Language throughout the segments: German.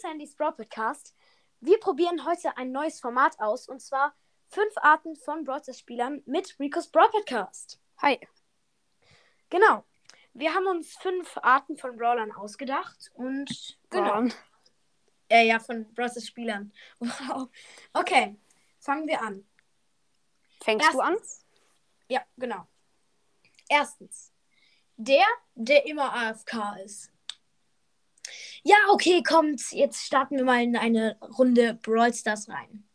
Sandys Brawl Podcast. Wir probieren heute ein neues Format aus und zwar fünf Arten von Brawl Spielern mit Rico's Brawl Podcast. Hi. Genau. Wir haben uns fünf Arten von Brawlern ausgedacht und genau. Braun. Äh, ja, von Brawl Spielern. Wow. Okay, fangen wir an. Fängst du an? Ja, genau. Erstens. Der, der immer AFK ist. Ja, okay, kommt. Jetzt starten wir mal in eine Runde Brawl Stars rein.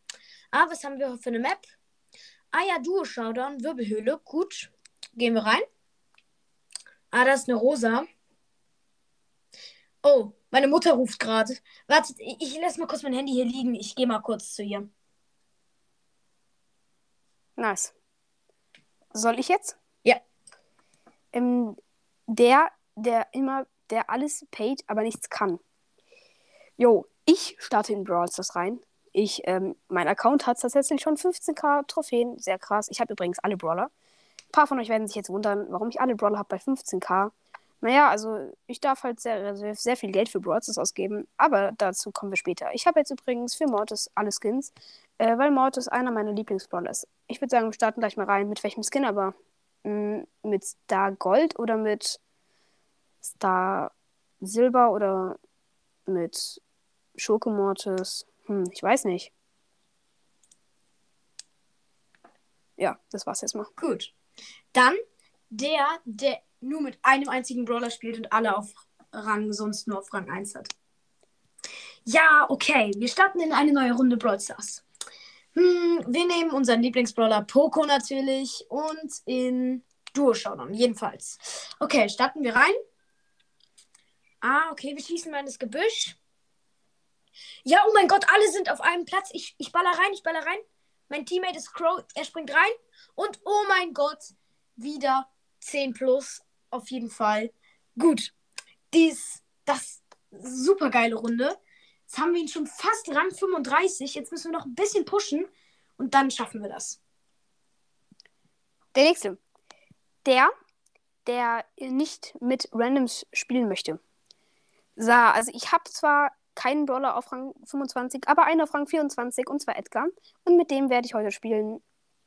Ah, was haben wir für eine Map? Ah ja, Duo Showdown, Wirbelhöhle. Gut. Gehen wir rein. Ah, da ist eine Rosa. Oh, meine Mutter ruft gerade. Wartet, ich, ich lasse mal kurz mein Handy hier liegen. Ich gehe mal kurz zu ihr. Nice. Soll ich jetzt? Ja. Ähm, der, der immer, der alles paid, aber nichts kann. Jo, ich starte in Brawl Stars rein. Ich, ähm, mein Account hat tatsächlich schon 15k Trophäen. Sehr krass. Ich habe übrigens alle Brawler. Ein paar von euch werden sich jetzt wundern, warum ich alle Brawler habe bei 15k. Naja, also ich darf halt sehr, sehr, sehr viel Geld für Brawl Stars ausgeben, aber dazu kommen wir später. Ich habe jetzt übrigens für Mortis alle Skins, äh, weil Mortis einer meiner Lieblingsbrawler ist. Ich würde sagen, wir starten gleich mal rein. Mit welchem Skin aber? Hm, mit Star Gold oder mit Star Silber oder mit Schurke-Mortis? Hm, ich weiß nicht. Ja, das war's jetzt mal. Gut. Dann der, der nur mit einem einzigen Brawler spielt und alle auf Rang, sonst nur auf Rang 1 hat. Ja, okay. Wir starten in eine neue Runde Brawl Stars. Hm, wir nehmen unseren Lieblingsbrawler Poco natürlich und in Duo Showdown, jedenfalls. Okay, starten wir rein. Ah, okay, wir schießen mal in das Gebüsch. Ja, oh mein Gott, alle sind auf einem Platz. Ich, ich baller rein, ich baller rein. Mein Teammate ist Crow, er springt rein. Und oh mein Gott, wieder 10 plus. Auf jeden Fall. Gut. Dies, das, super geile Runde. Jetzt haben wir ihn schon fast Rang 35. Jetzt müssen wir noch ein bisschen pushen. Und dann schaffen wir das. Der nächste. Der, der nicht mit Randoms spielen möchte. So, also ich habe zwar keinen Brawler auf Rang 25, aber einen auf Rang 24 und zwar Edgar. Und mit dem werde ich heute spielen.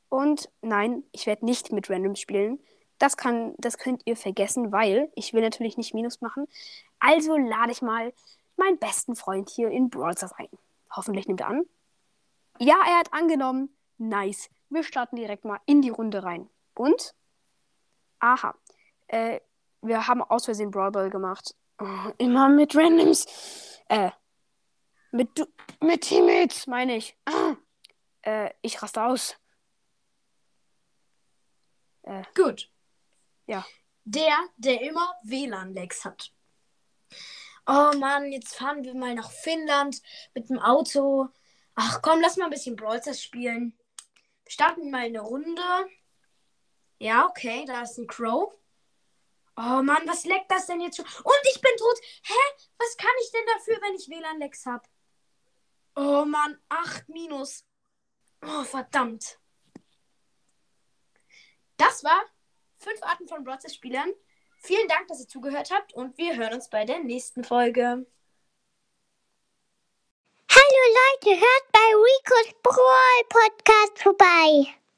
Und nein, ich werde nicht mit Randoms spielen. Das, kann, das könnt ihr vergessen, weil ich will natürlich nicht Minus machen. Also lade ich mal meinen besten Freund hier in Brawl Stars ein. Hoffentlich nimmt er an. Ja, er hat angenommen. Nice. Wir starten direkt mal in die Runde rein. Und? Aha. Äh, wir haben aus Versehen Brawl Ball gemacht. Oh, immer mit Randoms. Äh. Mit, du mit Teammates, meine ich. Ah. Äh, ich raste aus. Äh, Gut. ja. Der, der immer WLAN-Lags hat. Oh Mann, jetzt fahren wir mal nach Finnland mit dem Auto. Ach komm, lass mal ein bisschen Brawl Stars spielen. Wir starten mal eine Runde. Ja, okay, da ist ein Crow. Oh Mann, was leckt das denn jetzt schon? Und ich bin tot. Hä? Was kann ich denn dafür, wenn ich WLAN-Lags hab? Oh Mann, 8 minus. Oh, verdammt. Das war fünf Arten von Brawl Stars Spielern. Vielen Dank, dass ihr zugehört habt und wir hören uns bei der nächsten Folge. Hallo Leute, hört bei Ricos Brawl Podcast vorbei.